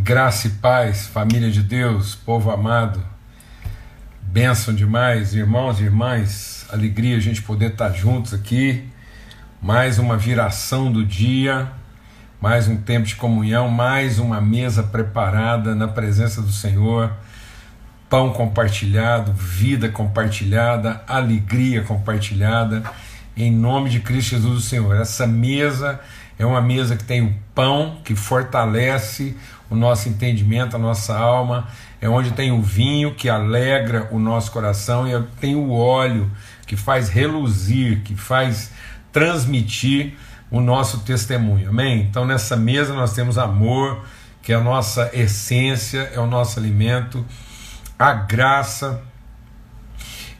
Graça e paz, família de Deus, povo amado, bênção demais, irmãos e irmãs, alegria a gente poder estar juntos aqui, mais uma viração do dia, mais um tempo de comunhão, mais uma mesa preparada na presença do Senhor, pão compartilhado, vida compartilhada, alegria compartilhada, em nome de Cristo Jesus, o Senhor. Essa mesa é uma mesa que tem o pão que fortalece o nosso entendimento, a nossa alma. É onde tem o vinho que alegra o nosso coração e tem o óleo que faz reluzir, que faz transmitir o nosso testemunho. Amém? Então nessa mesa nós temos amor, que é a nossa essência, é o nosso alimento, a graça,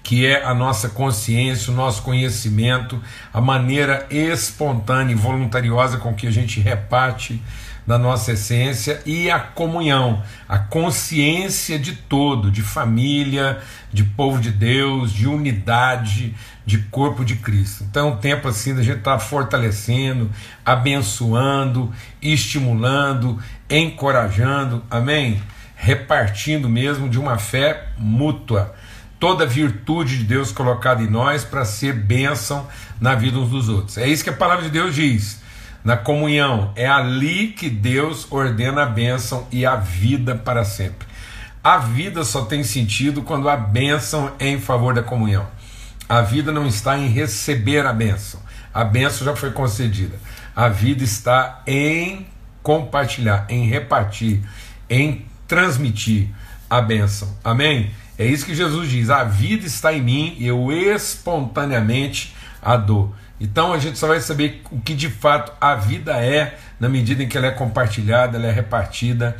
que é a nossa consciência, o nosso conhecimento, a maneira espontânea e voluntariosa com que a gente reparte da nossa essência e a comunhão, a consciência de todo, de família, de povo de Deus, de unidade, de corpo de Cristo. Então, um tempo assim da gente estar tá fortalecendo, abençoando, estimulando, encorajando, amém? Repartindo mesmo de uma fé mútua toda virtude de Deus colocada em nós para ser bênção na vida uns dos outros. É isso que a palavra de Deus diz. Na comunhão, é ali que Deus ordena a bênção e a vida para sempre. A vida só tem sentido quando a bênção é em favor da comunhão. A vida não está em receber a bênção. A bênção já foi concedida. A vida está em compartilhar, em repartir, em transmitir a bênção. Amém? É isso que Jesus diz: a vida está em mim e eu espontaneamente a dou. Então a gente só vai saber o que de fato a vida é na medida em que ela é compartilhada, ela é repartida,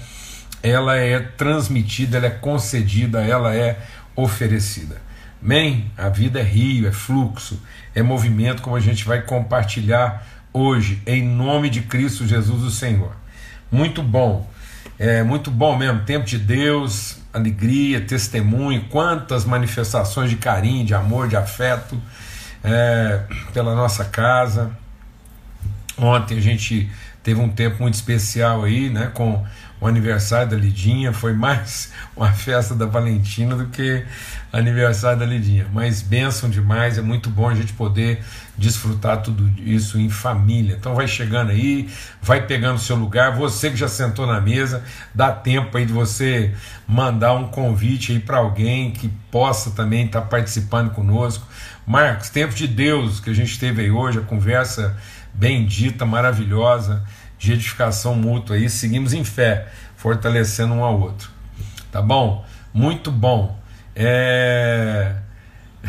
ela é transmitida, ela é concedida, ela é oferecida. Amém? A vida é rio, é fluxo, é movimento, como a gente vai compartilhar hoje, em nome de Cristo Jesus, o Senhor. Muito bom, é muito bom mesmo, tempo de Deus, alegria, testemunho, quantas manifestações de carinho, de amor, de afeto é, pela nossa casa. Ontem a gente teve um tempo muito especial aí, né, com o aniversário da Lidinha, foi mais uma festa da Valentina do que aniversário da Lidinha, mas bênção demais, é muito bom a gente poder desfrutar tudo isso em família. Então vai chegando aí, vai pegando o seu lugar, você que já sentou na mesa, dá tempo aí de você mandar um convite aí para alguém que possa também estar tá participando conosco. Marcos, tempo de Deus que a gente teve aí hoje, a conversa bendita, maravilhosa, de edificação mútua aí, seguimos em fé, fortalecendo um ao outro. Tá bom? Muito bom. É...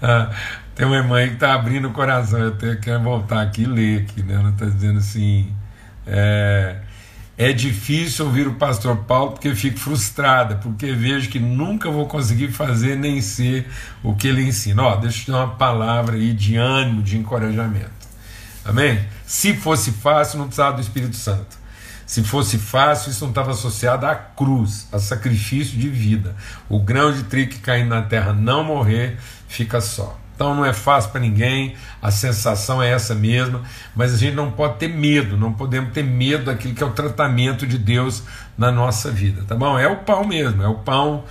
ah, tem uma irmã aí que está abrindo o coração, eu até quero voltar aqui e ler aqui, né? Ela está dizendo assim. É, é difícil ouvir o pastor Paulo porque fico frustrada, porque vejo que nunca vou conseguir fazer nem ser o que ele ensina. Ó, deixa eu te dar uma palavra aí de ânimo, de encorajamento. Amém? Se fosse fácil, não precisava do Espírito Santo. Se fosse fácil, isso não estava associado à cruz, a sacrifício de vida. O grão de trigo que cai na terra não morrer, fica só. Então não é fácil para ninguém, a sensação é essa mesma, mas a gente não pode ter medo, não podemos ter medo daquilo que é o tratamento de Deus na nossa vida, tá bom? É o pão mesmo, é o pão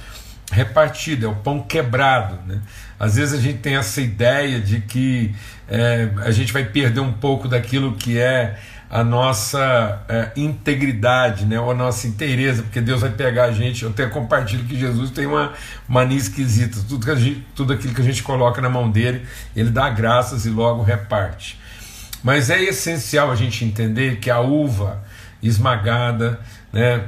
repartido, é o pão quebrado, né? Às vezes a gente tem essa ideia de que é, a gente vai perder um pouco daquilo que é a nossa é, integridade, né, ou a nossa inteireza, porque Deus vai pegar a gente. Eu até compartilho que Jesus tem uma mania esquisita, tudo, que gente, tudo aquilo que a gente coloca na mão dele, ele dá graças e logo reparte. Mas é essencial a gente entender que a uva esmagada, né,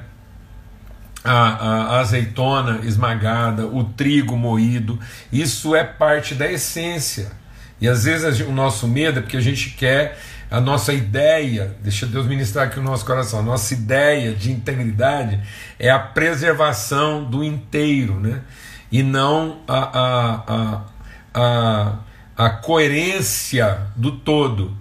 a, a, azeitona esmagada, o trigo moído, isso é parte da essência. E às vezes o nosso medo é porque a gente quer, a nossa ideia, deixa Deus ministrar aqui o nosso coração, a nossa ideia de integridade é a preservação do inteiro, né? e não a, a, a, a, a coerência do todo.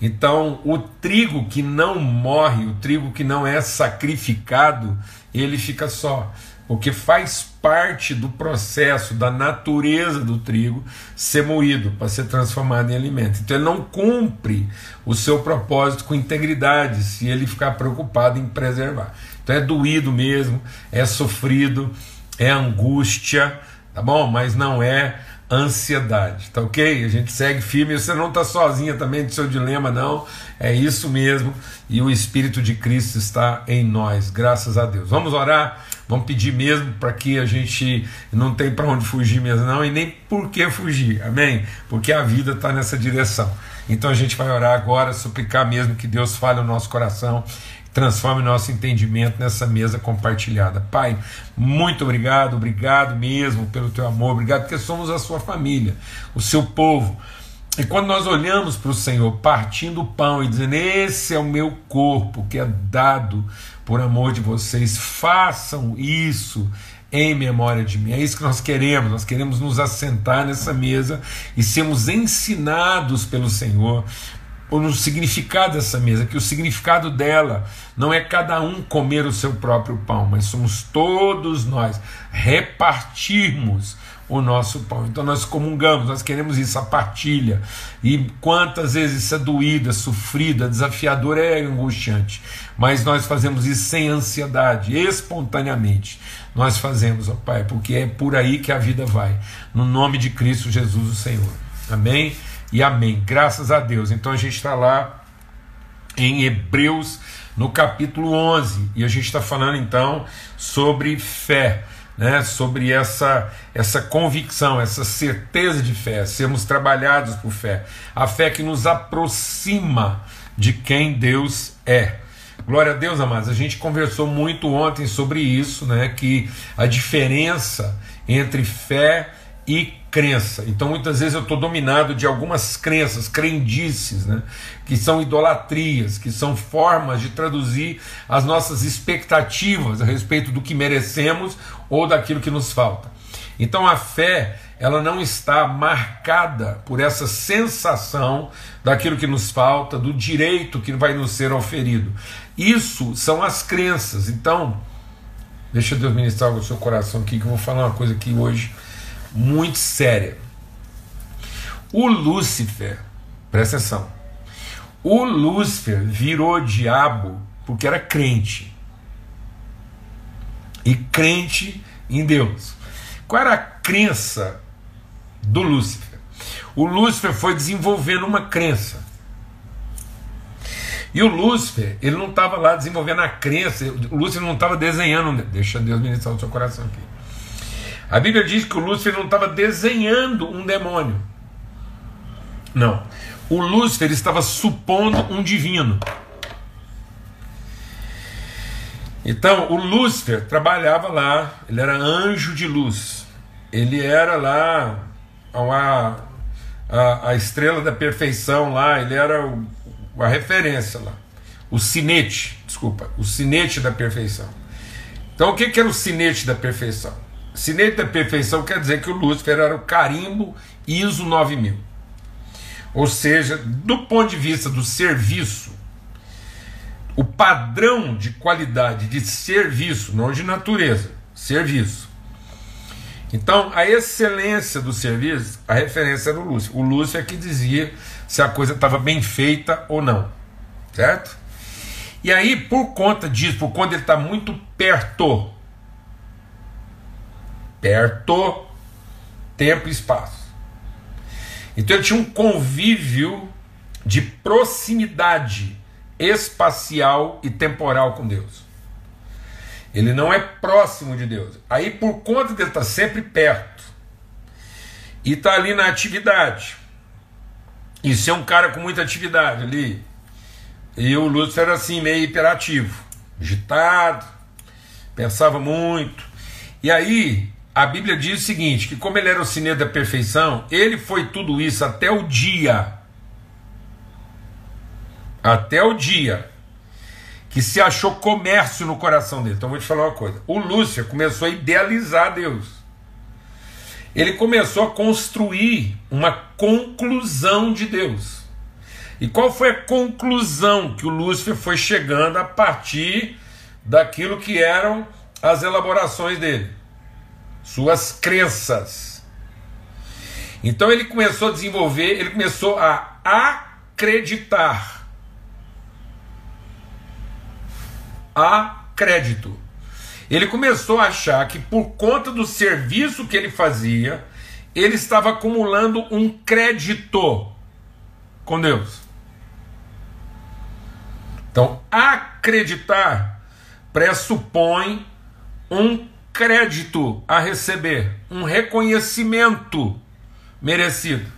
Então, o trigo que não morre, o trigo que não é sacrificado, ele fica só. Porque faz parte do processo da natureza do trigo ser moído para ser transformado em alimento. Então ele não cumpre o seu propósito com integridade se ele ficar preocupado em preservar. Então é doído mesmo, é sofrido, é angústia, tá bom? Mas não é ansiedade, tá ok? A gente segue firme, você não está sozinha também do seu dilema, não, é isso mesmo, e o Espírito de Cristo está em nós, graças a Deus. Vamos orar, vamos pedir mesmo para que a gente não tem para onde fugir mesmo, não, e nem por que fugir, amém? Porque a vida está nessa direção. Então a gente vai orar agora, suplicar mesmo que Deus fale no nosso coração transforme nosso entendimento nessa mesa compartilhada. Pai, muito obrigado, obrigado mesmo pelo teu amor, obrigado porque somos a sua família, o seu povo. E quando nós olhamos para o Senhor partindo o pão e dizendo: Esse é o meu corpo que é dado por amor de vocês, façam isso em memória de mim. É isso que nós queremos. Nós queremos nos assentar nessa mesa e sermos ensinados pelo Senhor no significado dessa mesa, que o significado dela não é cada um comer o seu próprio pão, mas somos todos nós repartirmos o nosso pão. Então nós comungamos, nós queremos isso, a partilha. E quantas vezes isso é doída, sofrida, desafiadora, é angustiante. Mas nós fazemos isso sem ansiedade, espontaneamente. Nós fazemos, ó Pai, porque é por aí que a vida vai. No nome de Cristo Jesus, o Senhor. Amém? e amém. Graças a Deus. Então a gente está lá em Hebreus, no capítulo 11, e a gente está falando então sobre fé. Né, sobre essa, essa convicção, essa certeza de fé, sermos trabalhados por fé, a fé que nos aproxima de quem Deus é. Glória a Deus, amados. A gente conversou muito ontem sobre isso, né, que a diferença entre fé e crença. Então muitas vezes eu estou dominado de algumas crenças, crendices, né? que são idolatrias, que são formas de traduzir as nossas expectativas a respeito do que merecemos ou daquilo que nos falta. Então a fé ela não está marcada por essa sensação daquilo que nos falta, do direito que vai nos ser oferido. Isso são as crenças. Então, deixa Deus ministrar o seu coração aqui, que eu vou falar uma coisa aqui hoje muito séria. O Lúcifer, presta atenção, o Lúcifer virou diabo porque era crente. E crente em Deus. Qual era a crença do Lúcifer? O Lúcifer foi desenvolvendo uma crença. E o Lúcifer, ele não estava lá desenvolvendo a crença, o Lúcifer não estava desenhando, deixa Deus ministrar o seu coração aqui. A Bíblia diz que o Lúcifer não estava desenhando um demônio. Não. O Lúcifer estava supondo um divino. Então, o Lúcifer trabalhava lá, ele era anjo de luz. Ele era lá uma, a, a estrela da perfeição lá, ele era o, a referência lá. O sinete, desculpa, o sinete da perfeição. Então, o que, que era o sinete da perfeição? Sinete da perfeição quer dizer que o Lúcifer era o carimbo ISO 9000. Ou seja, do ponto de vista do serviço, o padrão de qualidade de serviço, não de natureza, serviço. Então, a excelência do serviço, a referência era o Lúcifer. O Lúcifer é que dizia se a coisa estava bem feita ou não. Certo? E aí, por conta disso, por conta ele está muito perto perto, tempo e espaço. Então ele tinha um convívio de proximidade espacial e temporal com Deus. Ele não é próximo de Deus. Aí, por conta dele estar sempre perto e estar tá ali na atividade, e ser um cara com muita atividade ali, e o Lúcifer era assim, meio hiperativo, agitado, pensava muito. E aí, a Bíblia diz o seguinte: que como ele era o sinete da perfeição, ele foi tudo isso até o dia. Até o dia que se achou comércio no coração dele. Então vou te falar uma coisa: o Lúcio começou a idealizar Deus. Ele começou a construir uma conclusão de Deus. E qual foi a conclusão que o Lúcifer foi chegando a partir daquilo que eram as elaborações dele, suas crenças. Então ele começou a desenvolver, ele começou a acreditar. Acredito. Ele começou a achar que por conta do serviço que ele fazia, ele estava acumulando um crédito com Deus. Então, acreditar pressupõe um crédito a receber, um reconhecimento merecido.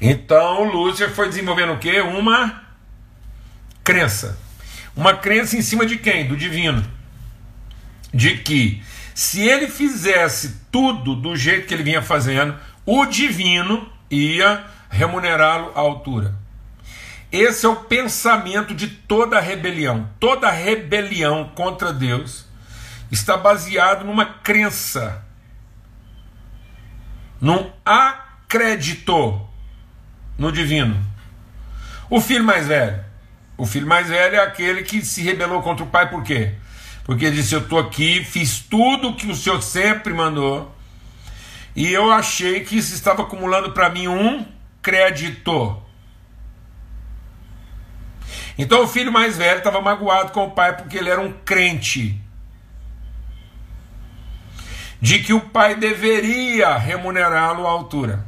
Então, Lúcifer foi desenvolvendo o que? Uma crença. Uma crença em cima de quem? Do divino. De que se ele fizesse tudo do jeito que ele vinha fazendo, o divino ia remunerá-lo à altura. Esse é o pensamento de toda rebelião. Toda rebelião contra Deus está baseado numa crença, num acredito no divino. O filho mais velho. O filho mais velho é aquele que se rebelou contra o pai, por quê? Porque ele disse: Eu estou aqui, fiz tudo o que o Senhor sempre mandou, e eu achei que isso estava acumulando para mim um crédito. Então o filho mais velho estava magoado com o pai porque ele era um crente. De que o pai deveria remunerá-lo à altura.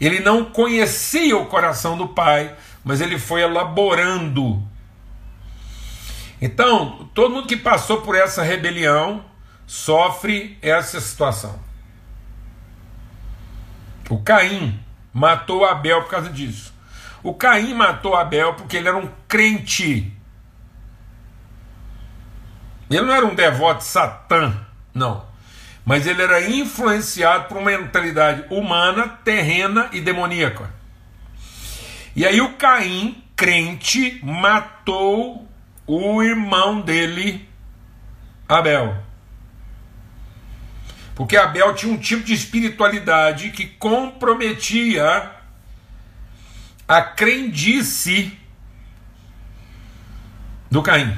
Ele não conhecia o coração do pai, mas ele foi elaborando. Então, todo mundo que passou por essa rebelião sofre essa situação. O Caim matou Abel por causa disso. O Caim matou Abel porque ele era um crente. Ele não era um devoto de Satã, não. Mas ele era influenciado por uma mentalidade humana, terrena e demoníaca. E aí o Caim, crente, matou o irmão dele, Abel. Porque Abel tinha um tipo de espiritualidade que comprometia a crendice do Caim.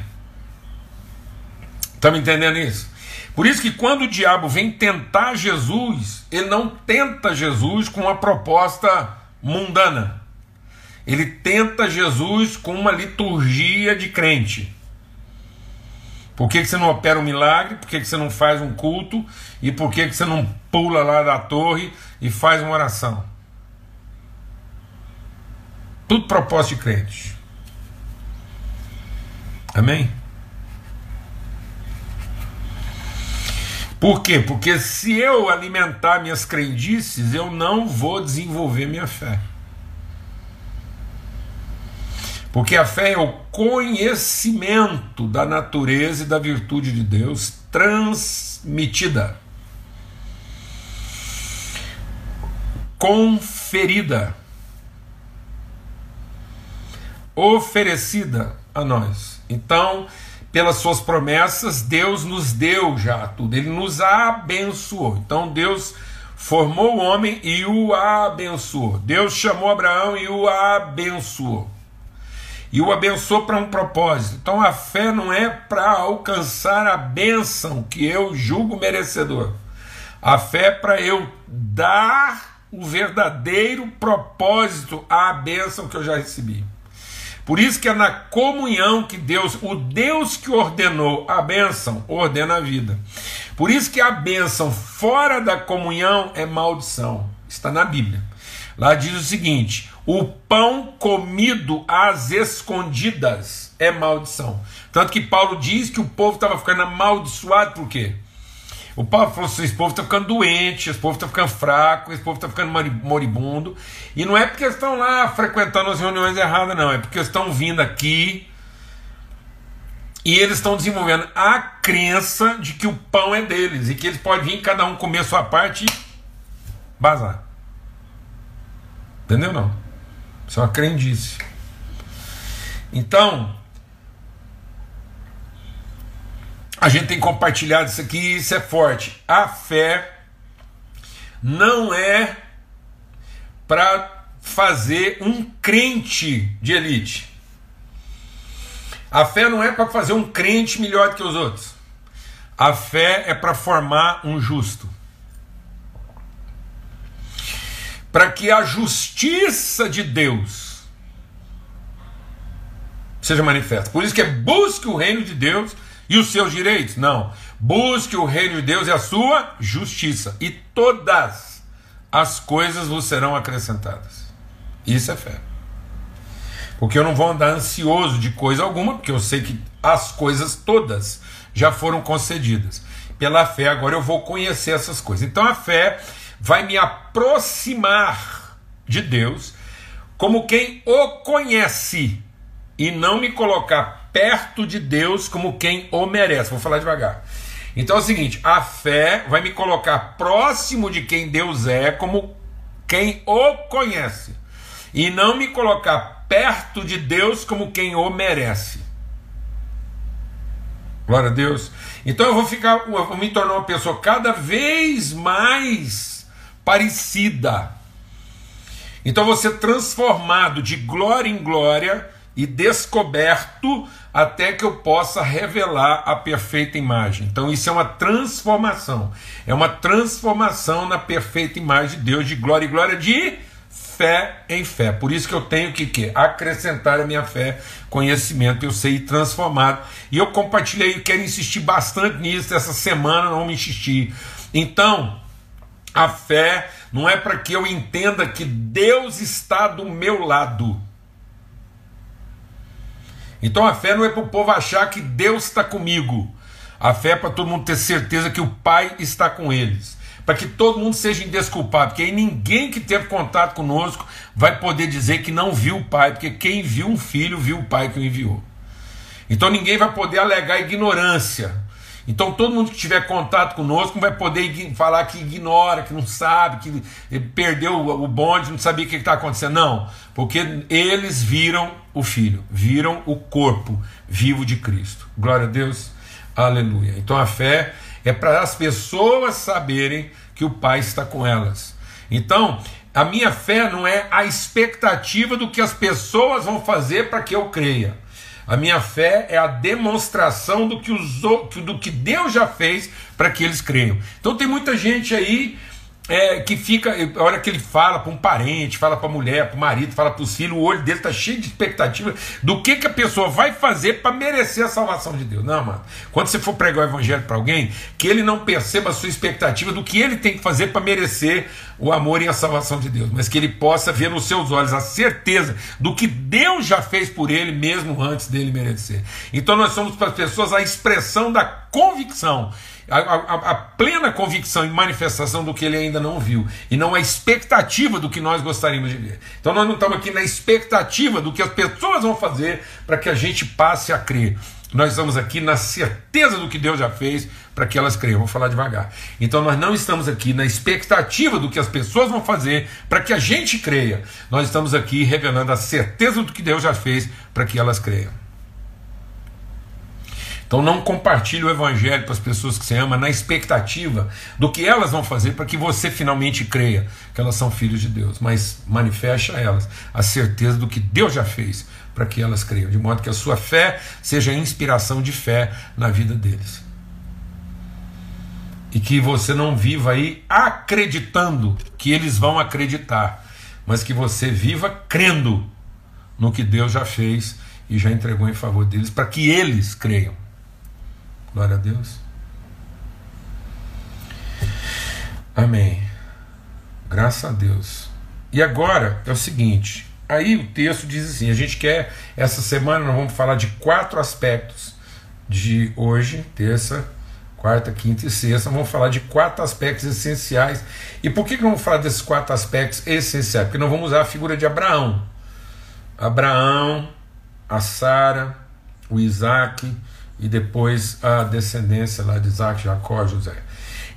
Está me entendendo isso? Por isso que quando o diabo vem tentar Jesus, ele não tenta Jesus com uma proposta mundana. Ele tenta Jesus com uma liturgia de crente. Por que, que você não opera um milagre? Por que, que você não faz um culto? E por que, que você não pula lá da torre e faz uma oração? Tudo propósito de crente. Amém? Por quê? Porque se eu alimentar minhas crendices, eu não vou desenvolver minha fé. Porque a fé é o conhecimento da natureza e da virtude de Deus transmitida, conferida oferecida a nós. Então, pelas suas promessas, Deus nos deu já tudo, ele nos abençoou. Então, Deus formou o homem e o abençoou. Deus chamou Abraão e o abençoou. E o abençoou para um propósito. Então, a fé não é para alcançar a bênção que eu julgo merecedor. A fé é para eu dar o verdadeiro propósito à bênção que eu já recebi. Por isso que é na comunhão que Deus, o Deus que ordenou a bênção, ordena a vida. Por isso que a bênção fora da comunhão é maldição. Está na Bíblia. Lá diz o seguinte: o pão comido às escondidas é maldição. Tanto que Paulo diz que o povo estava ficando amaldiçoado por quê? O Paulo falou assim: esse povo está ficando doente, esse povo está ficando fraco, esse povo está ficando moribundo. E não é porque estão lá frequentando as reuniões erradas, não. É porque estão vindo aqui e eles estão desenvolvendo a crença de que o pão é deles e que eles podem vir cada um comer a sua parte e bazar. Entendeu? Não. Isso é uma crendice. Então, A gente tem compartilhado isso aqui isso é forte. A fé não é para fazer um crente de elite. A fé não é para fazer um crente melhor do que os outros. A fé é para formar um justo. Para que a justiça de Deus seja manifesta. Por isso que é busque o reino de Deus e os seus direitos. Não. Busque o reino de Deus e a sua justiça. E todas as coisas vos serão acrescentadas. Isso é fé. Porque eu não vou andar ansioso de coisa alguma, porque eu sei que as coisas todas já foram concedidas. Pela fé, agora eu vou conhecer essas coisas. Então a fé vai me aproximar de Deus como quem o conhece e não me colocar perto de Deus como quem o merece. Vou falar devagar. Então é o seguinte: a fé vai me colocar próximo de quem Deus é, como quem o conhece, e não me colocar perto de Deus como quem o merece. Glória a Deus. Então eu vou ficar, eu vou me tornar uma pessoa cada vez mais parecida. Então eu vou ser transformado de glória em glória e descoberto até que eu possa revelar a perfeita imagem. Então isso é uma transformação. É uma transformação na perfeita imagem de Deus de glória e glória de fé em fé. Por isso que eu tenho que, que acrescentar a minha fé, conhecimento, eu sei transformado. E eu compartilhei, quero insistir bastante nisso essa semana, não me insistir. Então, a fé não é para que eu entenda que Deus está do meu lado. Então a fé não é para o povo achar que Deus está comigo. A fé é para todo mundo ter certeza que o Pai está com eles para que todo mundo seja indesculpado, porque aí ninguém que teve contato conosco vai poder dizer que não viu o Pai, porque quem viu um filho viu o Pai que o enviou. Então ninguém vai poder alegar ignorância. Então todo mundo que tiver contato conosco vai poder falar que ignora, que não sabe, que perdeu o bonde, não sabia o que está acontecendo. Não, porque eles viram o Filho, viram o corpo vivo de Cristo. Glória a Deus, aleluia. Então a fé é para as pessoas saberem que o Pai está com elas. Então, a minha fé não é a expectativa do que as pessoas vão fazer para que eu creia. A minha fé é a demonstração do que, os, do que Deus já fez para que eles creiam. Então tem muita gente aí é, que fica, a hora que ele fala para um parente, fala para a mulher, para o marido, fala para os filhos, o olho dele está cheio de expectativa do que, que a pessoa vai fazer para merecer a salvação de Deus. Não, mano. Quando você for pregar o evangelho para alguém, que ele não perceba a sua expectativa do que ele tem que fazer para merecer o amor e a salvação de Deus, mas que ele possa ver nos seus olhos a certeza do que Deus já fez por ele, mesmo antes dele merecer. Então nós somos para as pessoas a expressão da convicção a, a, a, plena convicção e manifestação do que ele ainda não viu, e não a expectativa do que nós gostaríamos de ver. Então nós não estamos aqui na expectativa do que as pessoas vão fazer para que a gente passe a crer. Nós estamos aqui na certeza do que Deus já fez para que elas creiam. Vou falar devagar. Então nós não estamos aqui na expectativa do que as pessoas vão fazer para que a gente creia. Nós estamos aqui revelando a certeza do que Deus já fez para que elas creiam. Então não compartilhe o evangelho para as pessoas que você ama na expectativa do que elas vão fazer para que você finalmente creia que elas são filhos de Deus, mas manifeste a elas a certeza do que Deus já fez para que elas creiam, de modo que a sua fé seja inspiração de fé na vida deles. E que você não viva aí acreditando que eles vão acreditar, mas que você viva crendo no que Deus já fez e já entregou em favor deles, para que eles creiam. Glória a Deus. Amém. Graças a Deus. E agora é o seguinte: aí o texto diz assim: a gente quer, essa semana nós vamos falar de quatro aspectos de hoje, terça, quarta, quinta e sexta. Vamos falar de quatro aspectos essenciais. E por que, que vamos falar desses quatro aspectos essenciais? Porque nós vamos usar a figura de Abraão. Abraão, a Sara, o Isaac e depois a descendência lá de Isaac, Jacó, José.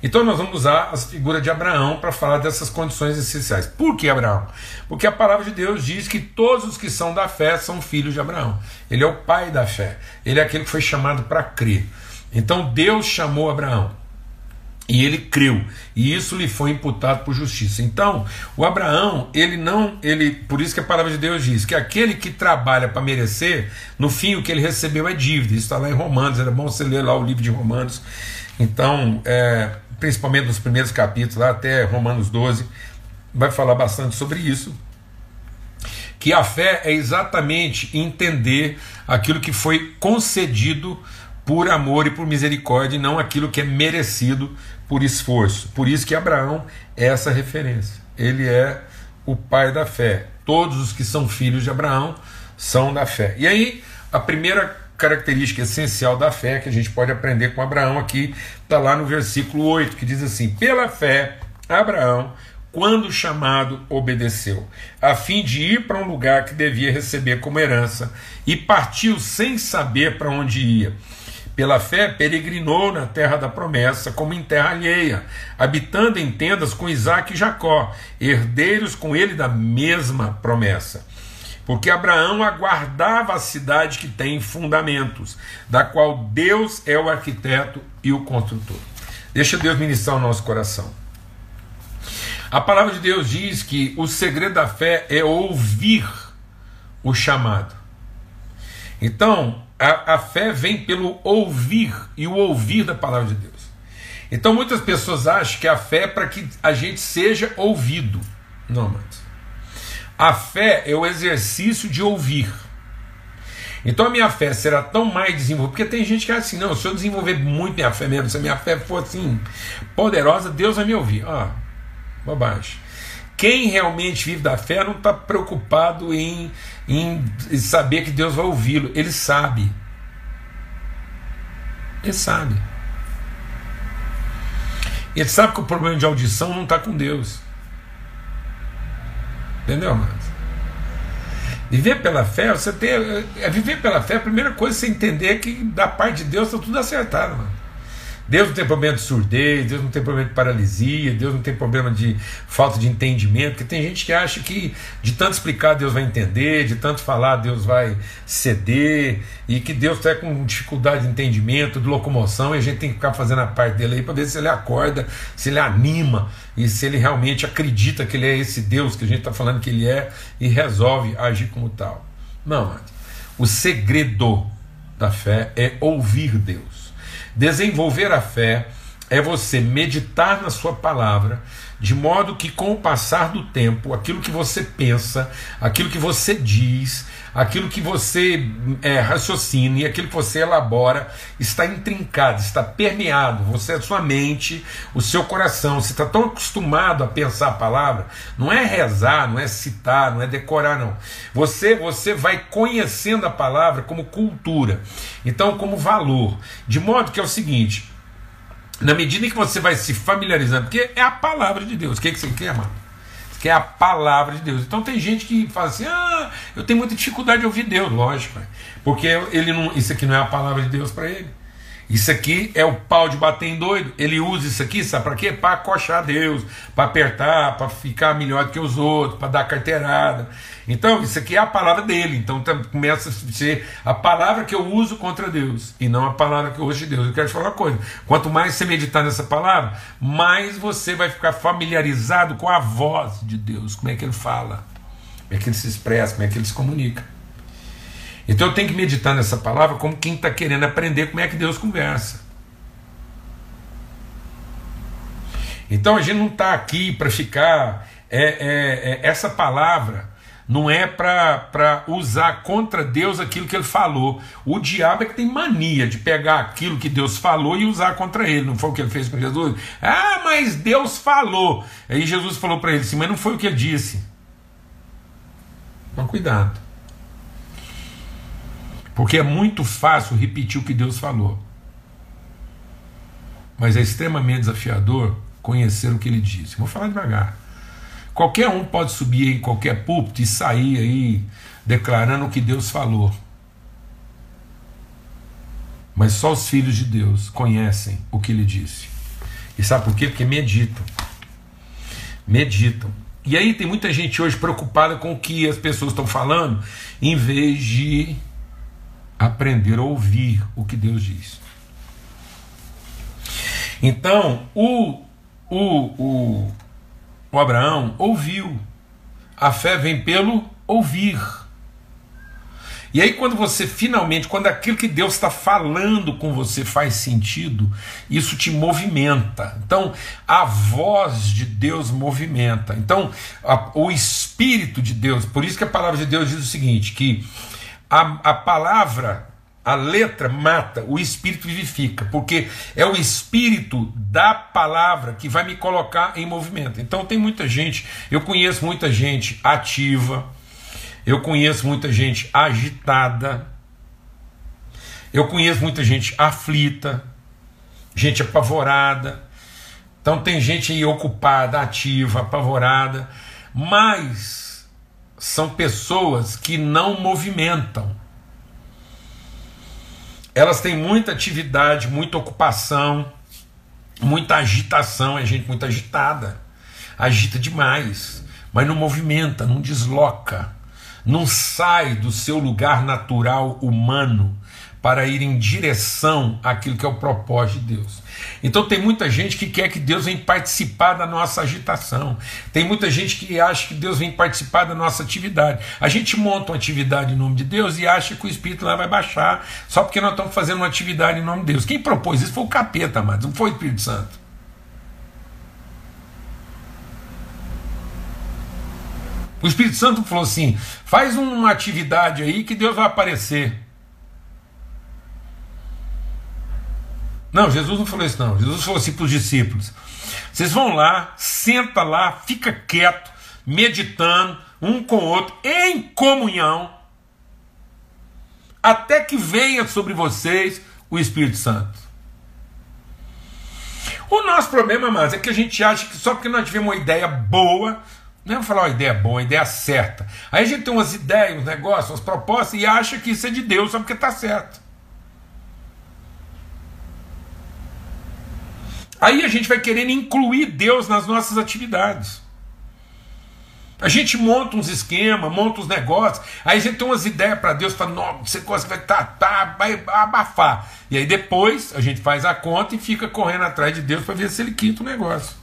Então nós vamos usar as figuras de Abraão para falar dessas condições essenciais. Por que Abraão? Porque a palavra de Deus diz que todos os que são da fé são filhos de Abraão. Ele é o pai da fé. Ele é aquele que foi chamado para crer. Então Deus chamou Abraão. E ele creu, e isso lhe foi imputado por justiça. Então, o Abraão, ele não, ele, por isso que a palavra de Deus diz que aquele que trabalha para merecer, no fim o que ele recebeu é dívida. Isso está lá em Romanos, era bom você ler lá o livro de Romanos. Então, é, principalmente nos primeiros capítulos, lá até Romanos 12, vai falar bastante sobre isso. Que a fé é exatamente entender aquilo que foi concedido por amor e por misericórdia, e não aquilo que é merecido por esforço. Por isso que Abraão é essa referência. Ele é o pai da fé. Todos os que são filhos de Abraão são da fé. E aí, a primeira característica essencial da fé que a gente pode aprender com Abraão aqui está lá no versículo 8, que diz assim: Pela fé, Abraão, quando chamado, obedeceu, a fim de ir para um lugar que devia receber como herança, e partiu sem saber para onde ia. Pela fé, peregrinou na terra da promessa, como em terra alheia, habitando em tendas com Isaac e Jacó, herdeiros com ele da mesma promessa. Porque Abraão aguardava a cidade que tem fundamentos, da qual Deus é o arquiteto e o construtor. Deixa Deus ministrar o nosso coração. A palavra de Deus diz que o segredo da fé é ouvir o chamado. Então, a, a fé vem pelo ouvir e o ouvir da palavra de Deus. Então muitas pessoas acham que a fé é para que a gente seja ouvido. Não, mas a fé é o exercício de ouvir. Então a minha fé será tão mais desenvolvida, porque tem gente que é assim, não, se eu desenvolver muito minha fé mesmo, se a minha fé for assim poderosa, Deus vai me ouvir. Ah, bobagem. Quem realmente vive da fé não está preocupado em, em saber que Deus vai ouvi-lo. Ele sabe. Ele sabe. Ele sabe que o problema de audição não está com Deus. Entendeu, amados? Viver pela fé, você tem. É viver pela fé, a primeira coisa é você entender que da parte de Deus está tudo acertado, mano. Deus não tem problema de surdez, Deus não tem problema de paralisia, Deus não tem problema de falta de entendimento, porque tem gente que acha que de tanto explicar Deus vai entender, de tanto falar Deus vai ceder, e que Deus está com dificuldade de entendimento, de locomoção, e a gente tem que ficar fazendo a parte dele aí para ver se ele acorda, se ele anima, e se ele realmente acredita que ele é esse Deus que a gente está falando que ele é e resolve agir como tal. Não, o segredo da fé é ouvir Deus. Desenvolver a fé é você meditar na sua palavra, de modo que com o passar do tempo, aquilo que você pensa, aquilo que você diz, aquilo que você é, raciocina e aquilo que você elabora está intrincado, está permeado. Você, a sua mente, o seu coração, você está tão acostumado a pensar a palavra, não é rezar, não é citar, não é decorar, não. Você, você vai conhecendo a palavra como cultura, então como valor, de modo que é o seguinte. Na medida que você vai se familiarizando, porque é a palavra de Deus. O que, é que você quer, mano? Que é a palavra de Deus. Então tem gente que fala assim: ah, eu tenho muita dificuldade de ouvir Deus, lógico, porque ele não, isso aqui não é a palavra de Deus para ele. Isso aqui é o pau de bater em doido. Ele usa isso aqui, sabe para quê? Para acochar Deus, para apertar, para ficar melhor que os outros, para dar carteirada. Então, isso aqui é a palavra dele. Então, começa a ser a palavra que eu uso contra Deus e não a palavra que eu uso de Deus. Eu quero te falar uma coisa: quanto mais você meditar nessa palavra, mais você vai ficar familiarizado com a voz de Deus, como é que ele fala, como é que ele se expressa, como é que ele se comunica. Então eu tenho que meditar nessa palavra como quem está querendo aprender como é que Deus conversa. Então a gente não está aqui para ficar. É, é, é, essa palavra não é para usar contra Deus aquilo que ele falou. O diabo é que tem mania de pegar aquilo que Deus falou e usar contra ele. Não foi o que ele fez com Jesus? Ah, mas Deus falou. Aí Jesus falou para ele assim: Mas não foi o que ele disse. Então, cuidado. Porque é muito fácil repetir o que Deus falou. Mas é extremamente desafiador conhecer o que ele disse. Vou falar devagar. Qualquer um pode subir em qualquer púlpito e sair aí declarando o que Deus falou. Mas só os filhos de Deus conhecem o que ele disse. E sabe por quê? Porque meditam. Meditam. E aí tem muita gente hoje preocupada com o que as pessoas estão falando, em vez de aprender a ouvir o que Deus diz. Então, o, o, o, o Abraão ouviu. A fé vem pelo ouvir. E aí, quando você finalmente, quando aquilo que Deus está falando com você faz sentido, isso te movimenta. Então, a voz de Deus movimenta. Então, a, o Espírito de Deus, por isso que a palavra de Deus diz o seguinte: que a, a palavra a letra mata, o espírito vivifica, porque é o espírito da palavra que vai me colocar em movimento. Então tem muita gente, eu conheço muita gente ativa, eu conheço muita gente agitada, eu conheço muita gente aflita, gente apavorada. Então tem gente aí ocupada, ativa, apavorada, mas são pessoas que não movimentam elas têm muita atividade, muita ocupação, muita agitação, é gente muito agitada, agita demais, mas não movimenta, não desloca, não sai do seu lugar natural humano para ir em direção àquilo que é o propósito de Deus. Então tem muita gente que quer que Deus venha participar da nossa agitação. Tem muita gente que acha que Deus vem participar da nossa atividade. A gente monta uma atividade em nome de Deus e acha que o Espírito lá vai baixar só porque nós estamos fazendo uma atividade em nome de Deus. Quem propôs isso foi o capeta, mas não foi o Espírito Santo. O Espírito Santo falou assim: faz uma atividade aí que Deus vai aparecer. Não, Jesus não falou isso, não. Jesus falou assim para os discípulos: vocês vão lá, senta lá, fica quieto, meditando, um com o outro, em comunhão, até que venha sobre vocês o Espírito Santo. O nosso problema, mas é que a gente acha que só porque nós tivemos uma ideia boa, não é falar uma ideia boa, uma ideia certa. Aí a gente tem umas ideias, uns negócios, umas propostas e acha que isso é de Deus só porque está certo. Aí a gente vai querendo incluir Deus nas nossas atividades. A gente monta uns esquemas, monta uns negócios, aí a gente tem umas ideias para Deus, fala, não, você vai tá, tá, vai abafar. E aí depois a gente faz a conta e fica correndo atrás de Deus para ver se ele quita o negócio.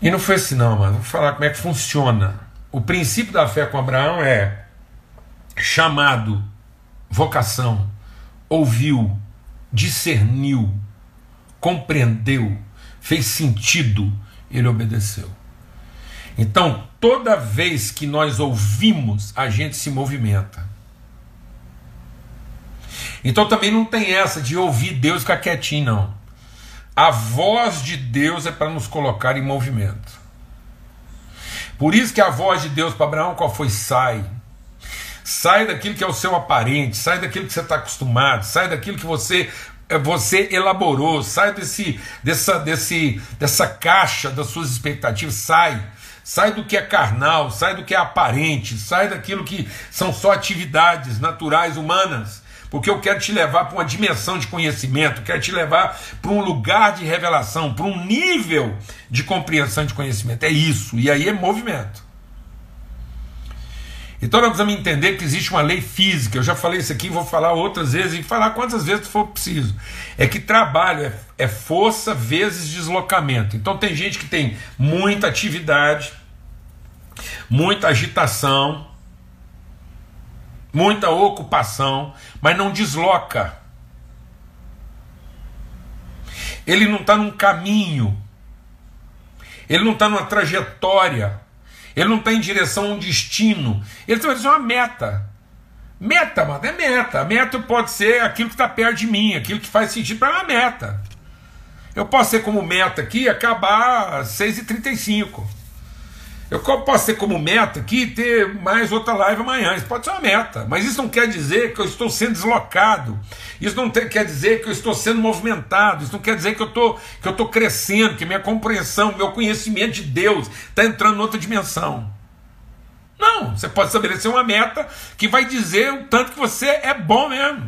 E não foi assim, não, mano. Vou falar como é que funciona. O princípio da fé com Abraão é chamado, vocação, ouviu, discerniu, compreendeu, fez sentido, ele obedeceu. Então, toda vez que nós ouvimos, a gente se movimenta. Então também não tem essa de ouvir Deus ficar quietinho, não. A voz de Deus é para nos colocar em movimento. Por isso que a voz de Deus para Abraão qual foi? Sai. Sai daquilo que é o seu aparente, sai daquilo que você está acostumado, sai daquilo que você você elaborou, sai desse, dessa, desse, dessa caixa das suas expectativas, sai. Sai do que é carnal, sai do que é aparente, sai daquilo que são só atividades naturais humanas, porque eu quero te levar para uma dimensão de conhecimento, quero te levar para um lugar de revelação, para um nível de compreensão de conhecimento. É isso, e aí é movimento. Então nós precisamos entender que existe uma lei física. Eu já falei isso aqui, vou falar outras vezes e falar quantas vezes for preciso. É que trabalho é, é força vezes deslocamento. Então tem gente que tem muita atividade, muita agitação, muita ocupação, mas não desloca. Ele não está num caminho, ele não está numa trajetória. Ele não está em direção um destino. Ele está em direção a uma meta. Meta, mano, é meta. Meta pode ser aquilo que está perto de mim, aquilo que faz sentido para uma meta. Eu posso ser como meta aqui acabar às 6h35. Eu posso ter como meta aqui ter mais outra live amanhã. Isso pode ser uma meta. Mas isso não quer dizer que eu estou sendo deslocado. Isso não quer dizer que eu estou sendo movimentado. Isso não quer dizer que eu estou, que estou crescendo, que minha compreensão, meu conhecimento de Deus está entrando em outra dimensão. Não, você pode estabelecer uma meta que vai dizer o tanto que você é bom mesmo.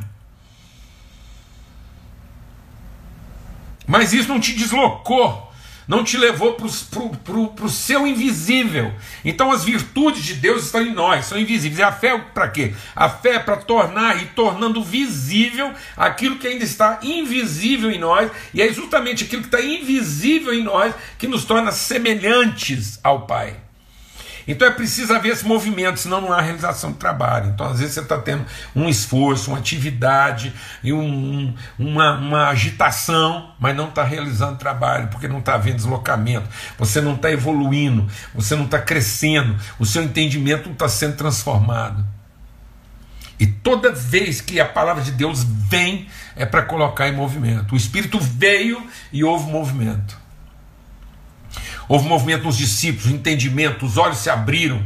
Mas isso não te deslocou não te levou para o seu invisível. Então as virtudes de Deus estão em nós, são invisíveis. E a fé para quê? A fé é para tornar e tornando visível aquilo que ainda está invisível em nós, e é justamente aquilo que está invisível em nós que nos torna semelhantes ao Pai. Então é preciso haver esse movimento, senão não há realização do trabalho. Então, às vezes, você está tendo um esforço, uma atividade, e um, uma, uma agitação, mas não está realizando trabalho, porque não está havendo deslocamento, você não está evoluindo, você não está crescendo, o seu entendimento não está sendo transformado. E toda vez que a palavra de Deus vem, é para colocar em movimento. O Espírito veio e houve movimento. Houve movimento nos discípulos, entendimento, os olhos se abriram,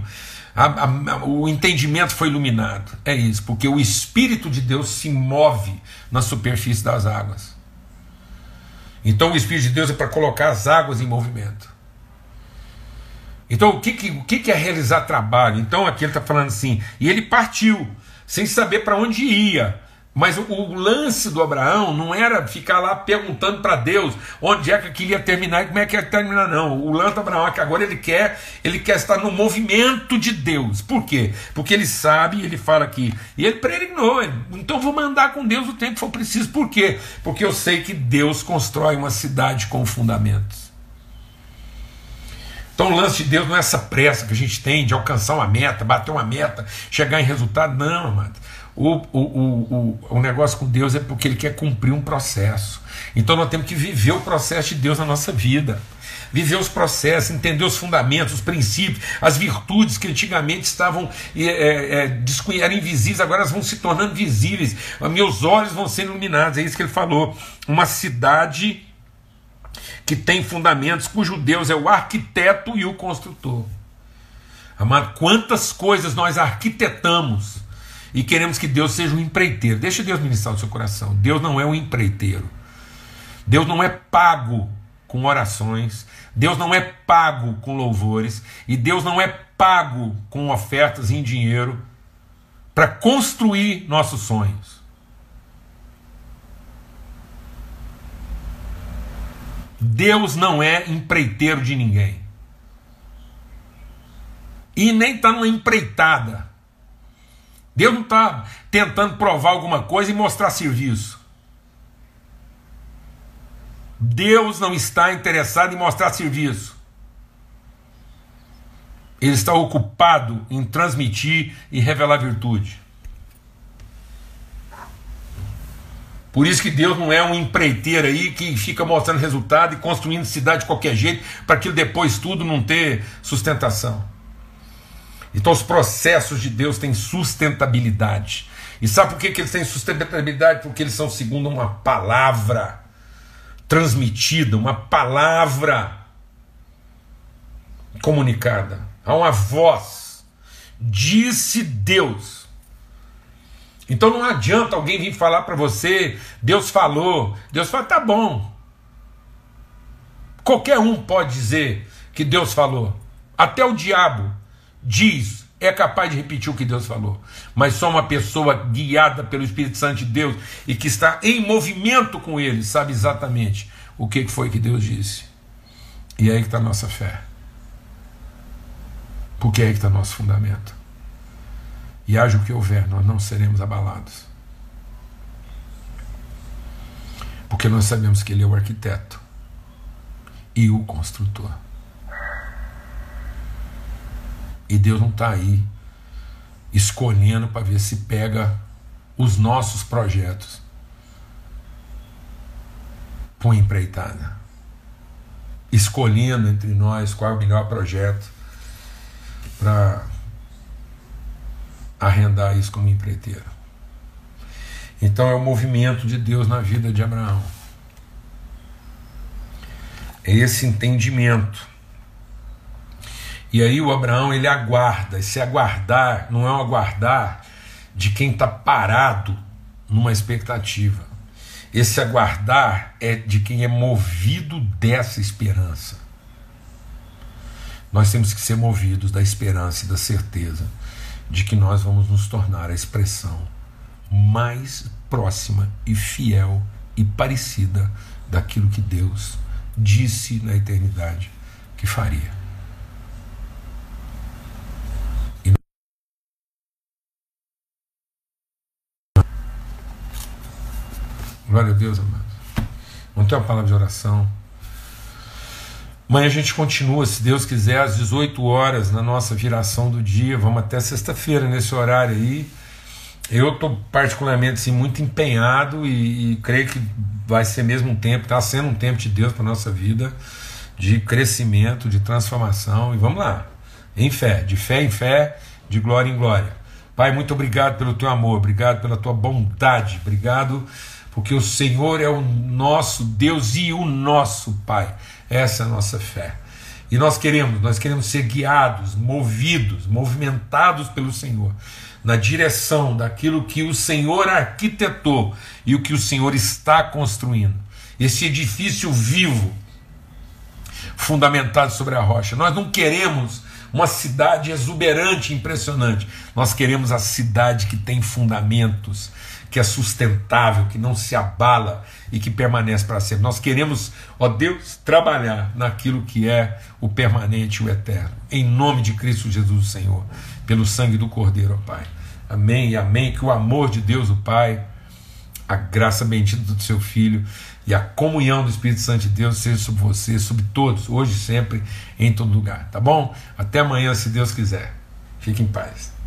a, a, o entendimento foi iluminado. É isso, porque o Espírito de Deus se move na superfície das águas. Então o Espírito de Deus é para colocar as águas em movimento. Então o que, o que é realizar trabalho? Então aqui ele está falando assim, e ele partiu, sem saber para onde ia. Mas o, o, lance do Abraão não era ficar lá perguntando para Deus onde é que queria terminar e como é que ia terminar, não. O lance do Abraão é que agora ele quer, ele quer estar no movimento de Deus. Por quê? Porque ele sabe, ele fala aqui, e ele peregrinou, então vou mandar com Deus o tempo que for preciso. Por quê? Porque eu sei que Deus constrói uma cidade com fundamentos. Então o lance de Deus não é essa pressa que a gente tem de alcançar uma meta, bater uma meta, chegar em resultado, não, amado. O, o, o, o, negócio com Deus é porque Ele quer cumprir um processo. Então nós temos que viver o processo de Deus na nossa vida. Viver os processos, entender os fundamentos, os princípios, as virtudes que antigamente estavam é, é, eram invisíveis, agora elas vão se tornando visíveis. Meus olhos vão ser iluminados. É isso que ele falou. Uma cidade que tem fundamentos, cujo Deus é o arquiteto e o construtor. Amado, quantas coisas nós arquitetamos e queremos que Deus seja um empreiteiro. Deixa Deus ministrar o seu coração. Deus não é um empreiteiro. Deus não é pago com orações. Deus não é pago com louvores. E Deus não é pago com ofertas em dinheiro para construir nossos sonhos. Deus não é empreiteiro de ninguém. E nem está numa empreitada Deus não está tentando provar alguma coisa e mostrar serviço. Deus não está interessado em mostrar serviço. Ele está ocupado em transmitir e revelar virtude. Por isso que Deus não é um empreiteiro aí que fica mostrando resultado e construindo cidade de qualquer jeito para que depois tudo não ter sustentação. Então os processos de Deus têm sustentabilidade. E sabe por que, que eles têm sustentabilidade? Porque eles são segundo uma palavra transmitida, uma palavra comunicada. Há uma voz. Disse Deus. Então não adianta alguém vir falar para você, Deus falou. Deus fala, tá bom. Qualquer um pode dizer que Deus falou. Até o diabo diz, é capaz de repetir o que Deus falou, mas só uma pessoa guiada pelo Espírito Santo de Deus e que está em movimento com Ele sabe exatamente o que foi que Deus disse. E é aí que está a nossa fé. Porque é aí que está nosso fundamento. E haja o que houver, nós não seremos abalados. Porque nós sabemos que Ele é o arquiteto e o construtor. E Deus não está aí escolhendo para ver se pega os nossos projetos. Põe empreitada. Escolhendo entre nós qual é o melhor projeto para arrendar isso como empreiteiro. Então é o movimento de Deus na vida de Abraão. É esse entendimento e aí o Abraão ele aguarda, esse aguardar não é um aguardar de quem está parado numa expectativa. Esse aguardar é de quem é movido dessa esperança. Nós temos que ser movidos da esperança e da certeza de que nós vamos nos tornar a expressão mais próxima e fiel e parecida daquilo que Deus disse na eternidade que faria. Glória a Deus, amados. Vamos ter uma palavra de oração. Amanhã a gente continua, se Deus quiser, às 18 horas na nossa viração do dia. Vamos até sexta-feira nesse horário aí. Eu estou particularmente assim, muito empenhado e, e, creio que vai ser mesmo um tempo, está sendo um tempo de Deus para nossa vida, de crescimento, de transformação. E vamos lá, em fé, de fé em fé, de glória em glória. Pai, muito obrigado pelo teu amor, obrigado pela tua bondade, obrigado porque o Senhor é o nosso Deus e o nosso Pai. Essa é a nossa fé. E nós queremos, nós queremos ser guiados, movidos, movimentados pelo Senhor, na direção daquilo que o Senhor arquitetou e o que o Senhor está construindo. Esse edifício vivo, fundamentado sobre a rocha. Nós não queremos uma cidade exuberante, impressionante. Nós queremos a cidade que tem fundamentos, que é sustentável, que não se abala e que permanece para sempre. Nós queremos, ó Deus, trabalhar naquilo que é o permanente, o eterno. Em nome de Cristo Jesus, Senhor, pelo sangue do Cordeiro, ó Pai. Amém e amém. Que o amor de Deus, o Pai, a graça bendita do seu Filho e a comunhão do Espírito Santo de Deus seja sobre você, sobre todos, hoje e sempre, em todo lugar. Tá bom? Até amanhã, se Deus quiser. Fique em paz.